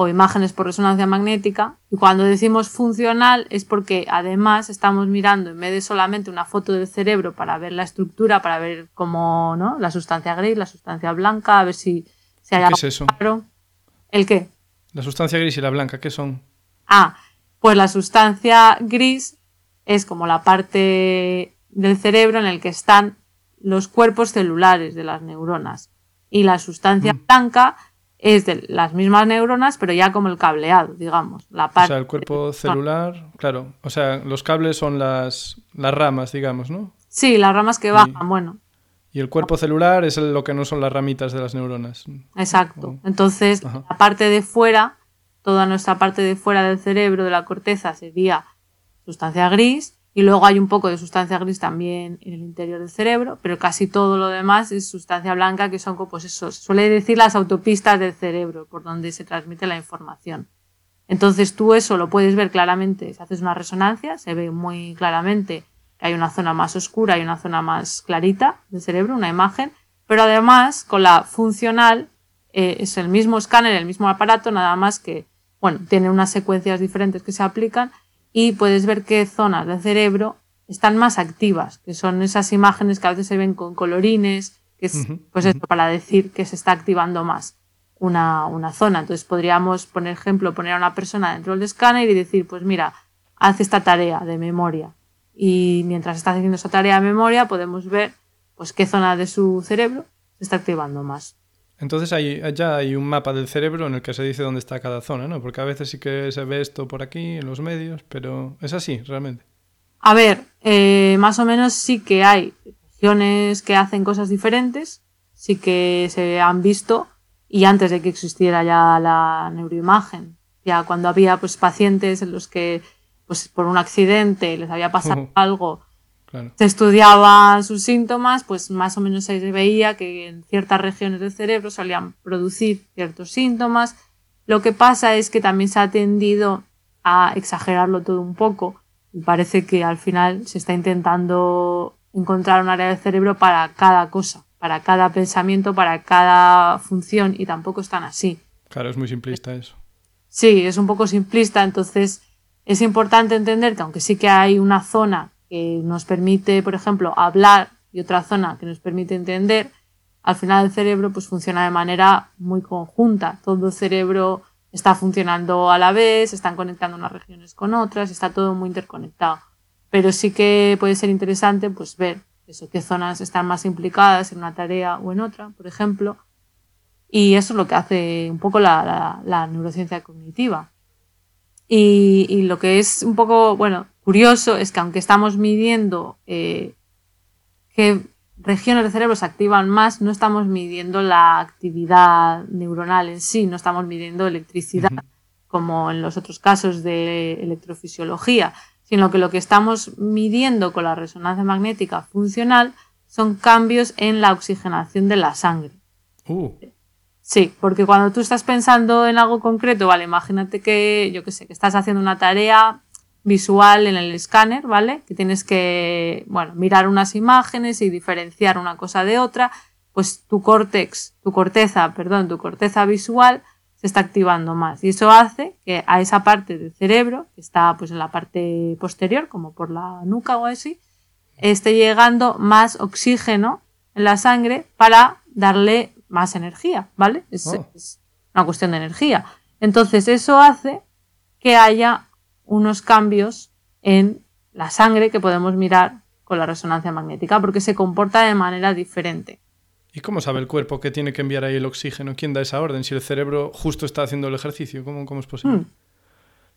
o imágenes por resonancia magnética. Y cuando decimos funcional es porque además estamos mirando, en vez de solamente una foto del cerebro para ver la estructura, para ver cómo, ¿no? La sustancia gris, la sustancia blanca, a ver si, ¿Qué es eso? ¿El qué? La sustancia gris y la blanca, ¿qué son? Ah, pues la sustancia gris es como la parte del cerebro en el que están los cuerpos celulares de las neuronas. Y la sustancia Mm. blanca es de las mismas neuronas, pero ya como el cableado, digamos. La O sea, el cuerpo celular, claro. O sea, los cables son las, las ramas, digamos, ¿no? Sí, las ramas que bajan, bueno, Y el cuerpo celular es lo que no son las ramitas de las neuronas. exacto. Entonces, Ajá. la parte de fuera, toda nuestra parte de fuera del cerebro, de la corteza, sería sustancia gris. Y luego hay un poco de sustancia gris también en el interior del cerebro, pero casi todo lo demás es sustancia blanca, que son, como, pues eso, se suele decir las autopistas del cerebro, por donde se transmite la información. Entonces tú eso lo puedes ver claramente, si haces una resonancia, se ve muy claramente hay una zona más oscura y una zona más clarita del cerebro, una imagen, pero además con la funcional eh, es el mismo escáner, el mismo aparato, nada más que, bueno, tiene unas secuencias diferentes que se aplican y puedes ver qué zonas del cerebro están más activas, que son esas imágenes que a veces se ven con colorines, que es pues esto para decir que se está activando más una, una zona. Entonces podríamos, por ejemplo, poner a una persona dentro del escáner y decir, pues mira, haz esta tarea de memoria. Y mientras está haciendo esa tarea de memoria, podemos ver pues qué zona de su cerebro se está activando más. Entonces hay, ya hay un mapa del cerebro en el que se dice dónde está cada zona, ¿no? Porque a veces sí que se ve esto por aquí, en los medios, pero es así, realmente. A ver, eh, más o menos sí que hay regiones que hacen cosas diferentes, sí que se han visto y antes de que existiera ya la neuroimagen, ya cuando había pues pacientes en los que pues por un accidente les había pasado algo, Claro. se estudiaban sus síntomas, pues más o menos se veía que en ciertas regiones del cerebro solían producir ciertos síntomas. Lo que pasa es que también se ha tendido a exagerarlo todo un poco y parece que al final se está intentando encontrar un área del cerebro para cada cosa, para cada pensamiento, para cada función y tampoco es tan así. Claro, es muy simplista eso. Sí, es un poco simplista, entonces es importante entender que aunque sí que hay una zona que nos permite, por ejemplo, hablar y otra zona que nos permite entender, al final el cerebro pues funciona de manera muy conjunta. Todo el cerebro está funcionando a la vez, están conectando unas regiones con otras, está todo muy interconectado. Pero sí que puede ser interesante pues ver eso, qué zonas están más implicadas en una tarea o en otra, por ejemplo. Y eso es lo que hace un poco la- la neurociencia cognitiva. Y, y lo que es un poco, bueno, curioso es que aunque estamos midiendo eh, qué regiones del cerebro se activan más, no estamos midiendo la actividad neuronal en sí, no estamos midiendo electricidad como en los otros casos de electrofisiología, sino que lo que estamos midiendo con la resonancia magnética funcional son cambios en la oxigenación de la sangre. Uh, Sí, porque cuando tú estás pensando en algo concreto, vale, imagínate que, yo qué sé, que estás haciendo una tarea visual en el escáner, ¿vale? Que tienes que, bueno, mirar unas imágenes y diferenciar una cosa de otra, pues tu córtex, tu corteza, perdón, tu corteza visual se está activando más. Y eso hace que a esa parte del cerebro, que está pues en la parte posterior, como por la nuca o así, esté llegando más oxígeno en la sangre para darle más energía, ¿vale? Es, Oh. es una cuestión de energía. Entonces eso hace que haya unos cambios en la sangre que podemos mirar con la resonancia magnética porque se comporta de manera diferente. ¿Y cómo sabe el cuerpo que tiene que enviar ahí el oxígeno? ¿Quién da esa orden? Si el cerebro justo está haciendo el ejercicio, ¿cómo, cómo es posible? Hmm.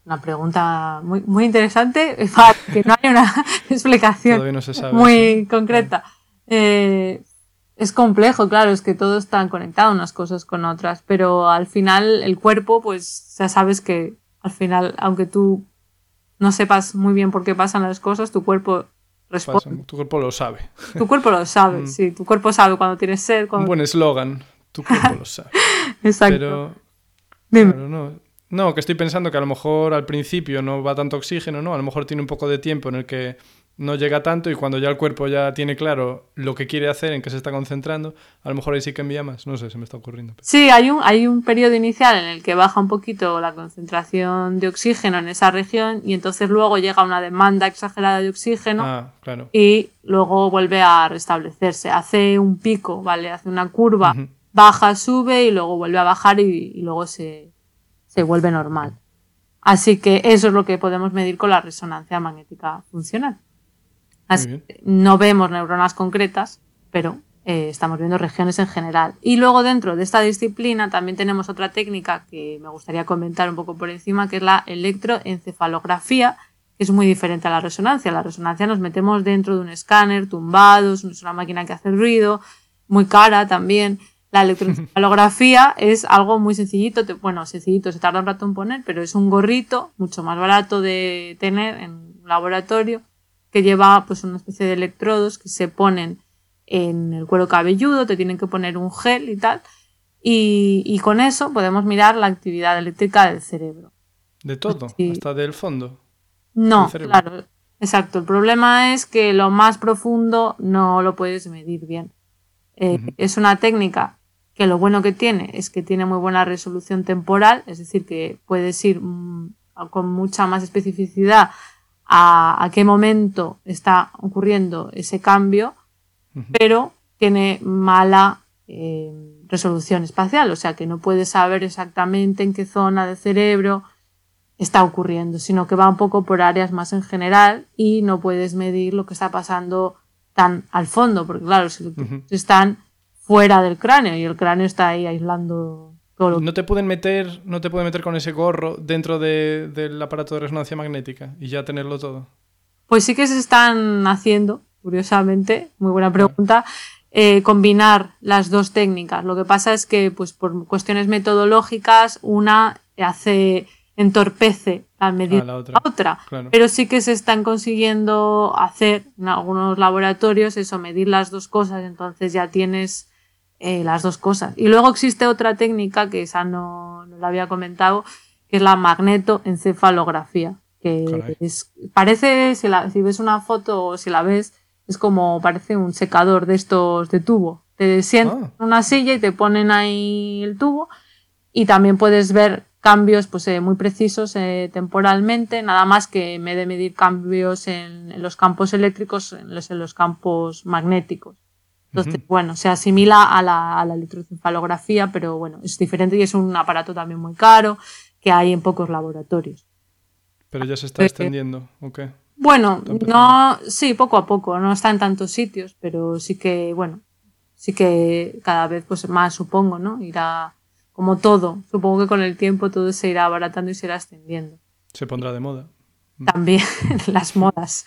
Una pregunta muy, muy interesante para que no haya una explicación no sabe. muy concreta. Eh, es complejo, claro, es que todo está conectado unas cosas con otras, pero al final el cuerpo, pues ya sabes que al final, aunque tú no sepas muy bien por qué pasan las cosas, tu cuerpo Pasa, tu cuerpo lo sabe. Tu cuerpo lo sabe, Mm. sí. Tu cuerpo sabe cuando tienes sed. Un buen eslogan. Tu cuerpo lo sabe. Exacto. Pero, Dime. claro, no. No, que estoy pensando que a lo mejor al principio no va tanto oxígeno, ¿no? A lo mejor tiene un poco de tiempo en el que no llega tanto y cuando ya el cuerpo ya tiene claro lo que quiere hacer, en qué se está concentrando, a lo mejor ahí sí que envía más. No sé, se me está ocurriendo. Sí, hay un, hay un periodo inicial en el que baja un poquito la concentración de oxígeno en esa región y entonces luego llega una demanda exagerada de oxígeno Ah, claro. y luego vuelve a restablecerse. Hace un pico, ¿vale? Hace una curva, baja, sube y luego vuelve a bajar y, y luego se, se vuelve normal. Así que eso es lo que podemos medir con la resonancia magnética funcional. Así no vemos neuronas concretas, pero eh, estamos viendo regiones en general. Y luego dentro de esta disciplina también tenemos otra técnica que me gustaría comentar un poco por encima, que es la electroencefalografía, que es muy diferente a la resonancia. La resonancia nos metemos dentro de un escáner, tumbados, es una máquina que hace ruido, muy cara también. La electroencefalografía es algo muy sencillito, te- bueno, sencillito, se tarda un rato en poner, pero es un gorrito mucho más barato de tener en un laboratorio que lleva pues una especie de electrodos que se ponen en el cuero cabelludo, te tienen que poner un gel y tal, y, y con eso podemos mirar la actividad eléctrica del cerebro. De todo, Sí. hasta del fondo. No, del claro, exacto. El problema es que lo más profundo no lo puedes medir bien. Eh. Es una técnica que lo bueno que tiene es que tiene muy buena resolución temporal, es decir, que puedes ir mm, con mucha más especificidad a, a qué momento está ocurriendo ese cambio, pero tiene mala eh, resolución espacial, o sea que no puedes saber exactamente en qué zona del cerebro está ocurriendo, sino que va un poco por áreas más en general y no puedes medir lo que está pasando tan al fondo, porque claro, Ujú. están fuera del cráneo y el cráneo está ahí aislando No te pueden meter, no te pueden meter con ese gorro dentro de- del aparato de resonancia magnética y ya tenerlo todo. Pues sí que se están haciendo, curiosamente, muy buena pregunta, eh, combinar las dos técnicas. Lo que pasa es que, pues por cuestiones metodológicas, una hace entorpece la medida Ah, la otra. la otra. Claro. Pero sí que se están consiguiendo hacer en algunos laboratorios eso, medir las dos cosas, entonces ya tienes eh, las dos cosas. Y luego existe otra técnica que esa no, no la había comentado, que es la magnetoencefalografía, que Caray. es, parece, si, la- si ves una foto o si la ves, es como parece un secador de estos de tubo. Te sientas Ah. en una silla y te ponen ahí el tubo y también puedes ver cambios pues, eh, muy precisos eh, temporalmente, nada más que en vez de medir cambios en, en los campos eléctricos, en los, en los campos magnéticos. Entonces, Ujú. bueno, se asimila a la, a la electroencefalografía, pero bueno, es diferente y es un aparato también muy caro que hay en pocos laboratorios. Pero ya se está Eh, extendiendo, ¿o qué? Bueno, no, sí, poco a poco, no está en tantos sitios, pero sí que, bueno, sí que cada vez pues más supongo, ¿no? Irá como todo, supongo que con el tiempo todo se irá abaratando y se irá extendiendo. Se pondrá de moda. También las modas.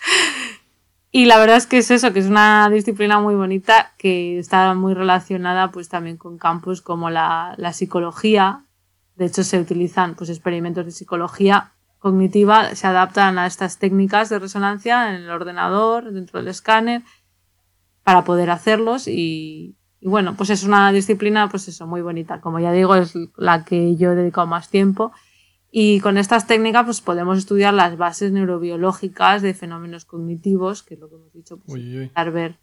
Y la verdad es que es eso, que es una disciplina muy bonita que está muy relacionada pues también con campos como la, la psicología. De hecho, se utilizan pues experimentos de psicología cognitiva, se adaptan a estas técnicas de resonancia en el ordenador, dentro del escáner, para poder hacerlos y, y bueno, pues es una disciplina pues eso, muy bonita. Como ya digo, es la que yo he dedicado más tiempo y con estas técnicas pues podemos estudiar las bases neurobiológicas de fenómenos cognitivos, que es lo que hemos dicho, pues Uy, intentar ver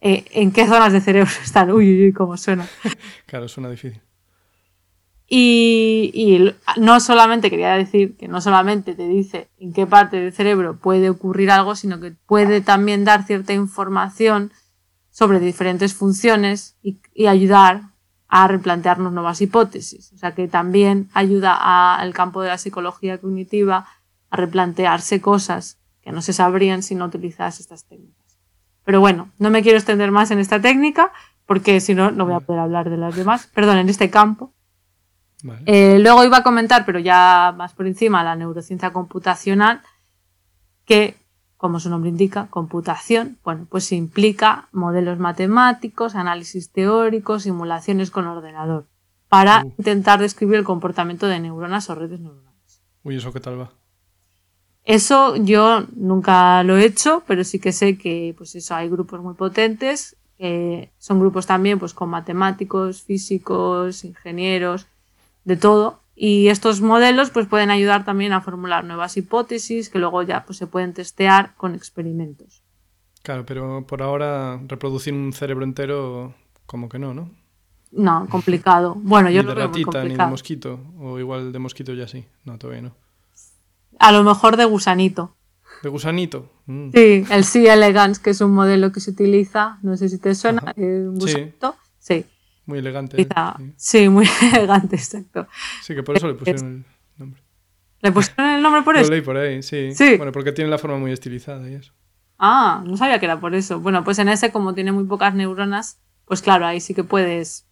eh, en qué zonas de cerebro están. Uy, uy, uy, cómo suena. Claro, suena difícil. Y, no solamente, quería decir que no solamente te dice en qué parte del cerebro puede ocurrir algo, sino que puede también dar cierta información sobre diferentes funciones y, y ayudar a replantearnos nuevas hipótesis. O sea que también ayuda al campo de la psicología cognitiva a replantearse cosas que no se sabrían si no utilizas estas técnicas. Pero bueno, no me quiero extender más en esta técnica porque si no, no voy a poder hablar de las demás. Perdón, en este campo. Vale. Eh, luego iba a comentar, pero ya más por encima, la neurociencia computacional, que, como su nombre indica, computación, bueno, pues implica modelos matemáticos, análisis teóricos, simulaciones con ordenador, para Uh. intentar describir el comportamiento de neuronas o redes neuronales. Uy, ¿eso qué tal va? Eso yo nunca lo he hecho, pero sí que sé que pues eso hay grupos muy potentes, que son grupos también pues con matemáticos, físicos, ingenieros, de todo. Y estos modelos pues pueden ayudar también a formular nuevas hipótesis que luego ya pues se pueden testear con experimentos. Claro, pero por ahora reproducir un cerebro entero como que no, ¿no? No, complicado. Bueno, yo ni lo de veo muy ratita ni de mosquito. O igual de mosquito ya sí. No, todavía no. A lo mejor de gusanito. De gusanito. Mm. Sí, el C. elegans, que es un modelo que se utiliza, no sé si te suena, Ajá. un Sí. gusanito. Sí, Muy elegante. ¿eh? quizá. Sí. Sí, muy elegante, exacto. Sí, que por eso le pusieron el nombre. ¿Le pusieron el nombre por Lo eso? leí por ahí, sí. Sí. Bueno, porque tiene la forma muy estilizada y eso. Ah, no sabía que era por eso. Bueno, pues en ese, como tiene muy pocas neuronas, pues claro, ahí sí que puedes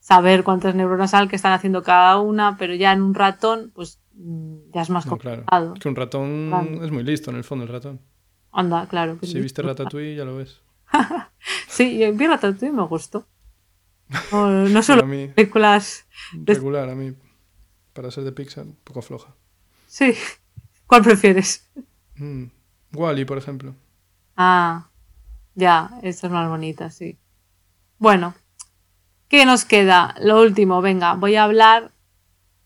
saber cuántas neuronas hay que están haciendo cada una, pero ya en un ratón, pues mm, ya es más No, claro. complicado. Es que un ratón Claro. es muy listo en el fondo, el ratón. Anda, claro. que Si viste Ratatouille ya lo ves. Sí, yo vi Ratatouille y me gustó. No, no solo mí, películas... regular, a mí, para ser de Pixar, un poco floja. Sí. ¿Cuál prefieres? Mm. Wally, por ejemplo. Ah, ya, esta es más bonita, sí. Bueno, ¿qué nos queda? Lo último, venga, voy a hablar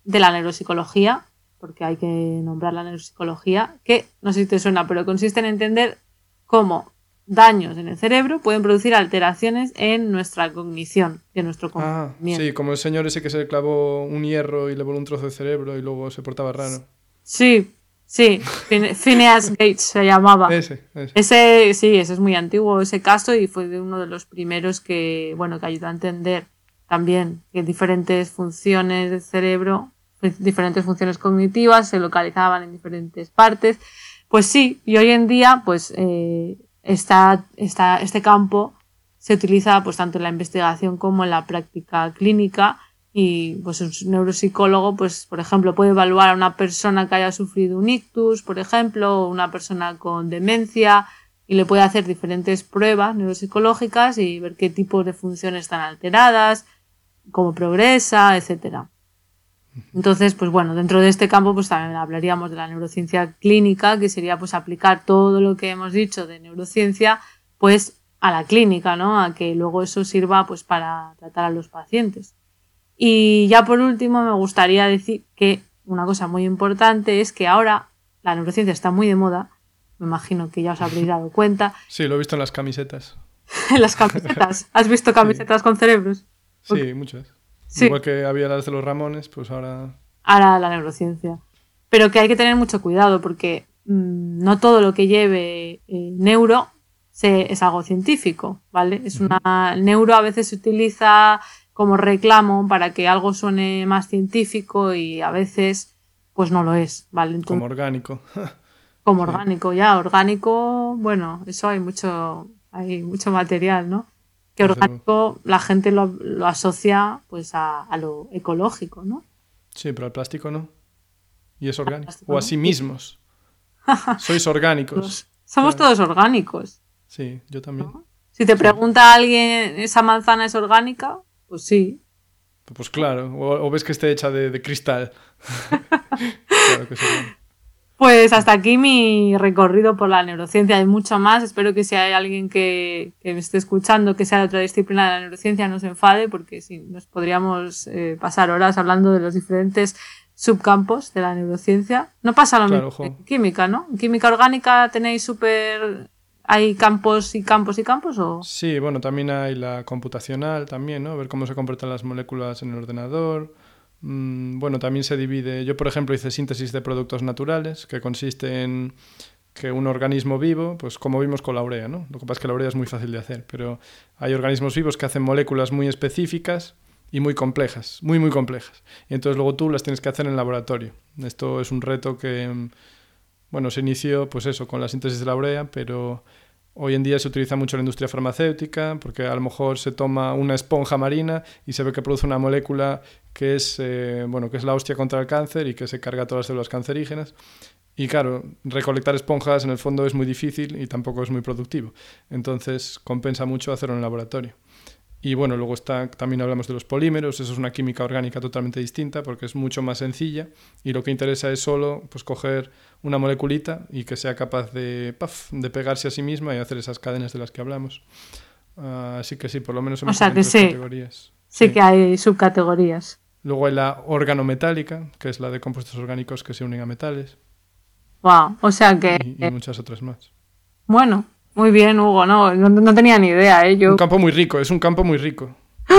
de la neuropsicología, porque hay que nombrar la neuropsicología, que no sé si te suena, pero consiste en entender cómo daños en el cerebro pueden producir alteraciones en nuestra cognición, en nuestro Ah, sí, como el señor ese que se clavó un hierro y le voló un trozo de cerebro y luego se portaba raro. Sí, sí, Phine- Phineas Gates se llamaba. Ese, ese. Ese, sí, ese es muy antiguo ese caso y fue de uno de los primeros que, bueno, que ayudó a entender también que diferentes funciones del cerebro, pues, diferentes funciones cognitivas se localizaban en diferentes partes. Pues sí, y hoy en día, pues, eh, está, está, este campo se utiliza pues tanto en la investigación como en la práctica clínica y pues un neuropsicólogo pues por ejemplo puede evaluar a una persona que haya sufrido un ictus por ejemplo o una persona con demencia y le puede hacer diferentes pruebas neuropsicológicas y ver qué tipos de funciones están alteradas cómo progresa etcétera entonces pues bueno dentro de este campo pues también hablaríamos de la neurociencia clínica que sería pues aplicar todo lo que hemos dicho de neurociencia pues a la clínica no a que luego eso sirva pues para tratar a los pacientes y ya por último me gustaría decir que una cosa muy importante es que ahora la neurociencia está muy de moda, me imagino que ya os habréis dado cuenta, Sí, lo he visto en las camisetas. en las camisetas. ¿Has visto camisetas con cerebros? Sí, muchas. Sí. Igual que había las de los Ramones, pues ahora... Ahora la neurociencia. Pero que hay que tener mucho cuidado porque mm, no todo lo que lleve eh, neuro se- es algo científico, ¿vale? Es una el neuro a veces se utiliza como reclamo para que algo suene más científico y a veces pues no lo es, ¿vale? Entonces, como orgánico. como orgánico ya orgánico bueno eso hay mucho hay mucho material no que orgánico la gente lo, lo asocia pues a, a lo ecológico no sí, pero el plástico no. Y es orgánico. O a sí mismos. Sois orgánicos. Somos Claro. todos orgánicos Sí, yo también. si te pregunta alguien esa manzana es orgánica pues sí Pues claro, o, o ves que esté hecha de, de cristal. claro que sí. Pues hasta aquí mi recorrido por la neurociencia. Hay mucho más. Espero que si hay alguien que, que me esté escuchando que sea de otra disciplina de la neurociencia no se enfade porque si nos podríamos eh, pasar horas hablando de los diferentes subcampos de la neurociencia. No pasa lo Claro, mismo en química, ¿no? En química orgánica tenéis súper... ¿Hay campos y campos y campos o...? Sí, bueno, también hay la computacional también, ¿no? Ver cómo se comportan las moléculas en el ordenador. Mm, bueno, también se divide. Yo, por ejemplo, hice síntesis de productos naturales, que consiste en que un organismo vivo, pues como vimos con la urea, ¿no? Lo que pasa es que la urea es muy fácil de hacer, pero hay organismos vivos que hacen moléculas muy específicas y muy complejas, muy, muy complejas. Y entonces luego tú las tienes que hacer en laboratorio. Esto es un reto que, mm, bueno, se inició, pues eso, con la síntesis de la urea, pero Hoy en día se utiliza mucho en la industria farmacéutica porque a lo mejor se toma una esponja marina y se ve que produce una molécula que es, eh, bueno, que es la hostia contra el cáncer y que se carga todas las células cancerígenas. Y claro, recolectar esponjas en el fondo es muy difícil y tampoco es muy productivo. Entonces compensa mucho hacerlo en el laboratorio. Y bueno, luego está, también hablamos de los polímeros, eso es una química orgánica totalmente distinta porque es mucho más sencilla y lo que interesa es solo pues, coger una moleculita y que sea capaz de, puff, de pegarse a sí misma y hacer esas cadenas de las que hablamos. Uh, así que sí, por lo menos hemos o sea que sí, categorías. Sí, sí que hay subcategorías. Luego hay la organometálica, que es la de compuestos orgánicos que se unen a metales. Wow, o sea que... Y, y muchas otras más. Bueno, muy bien, Hugo, no, no, tenía ni idea. ¿eh? Yo... Un campo muy rico, es un campo muy rico.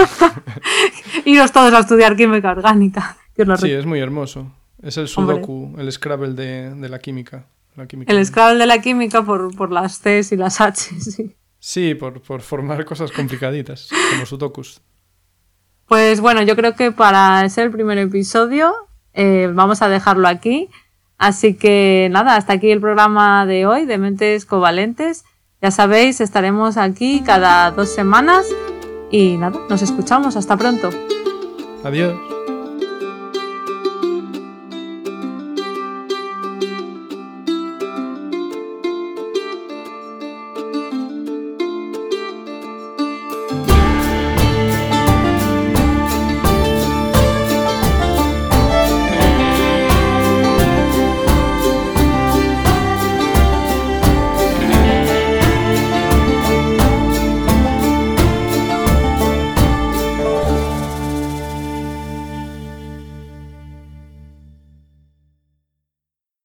Iros todos a estudiar química orgánica. sí, es muy hermoso. Es el sudoku, el Scrabble de, de la, química, la, química, El Scrabble de la química por, por las Cs y las H, sí. Sí, por, por formar cosas complicaditas, como sudokus. Pues bueno, yo creo que para ser el primer episodio eh, vamos a dejarlo aquí. Así que nada, hasta aquí el programa de hoy de Mentes Covalentes. Ya sabéis, estaremos aquí cada dos semanas y nada, nos escuchamos. Hasta pronto. Adiós.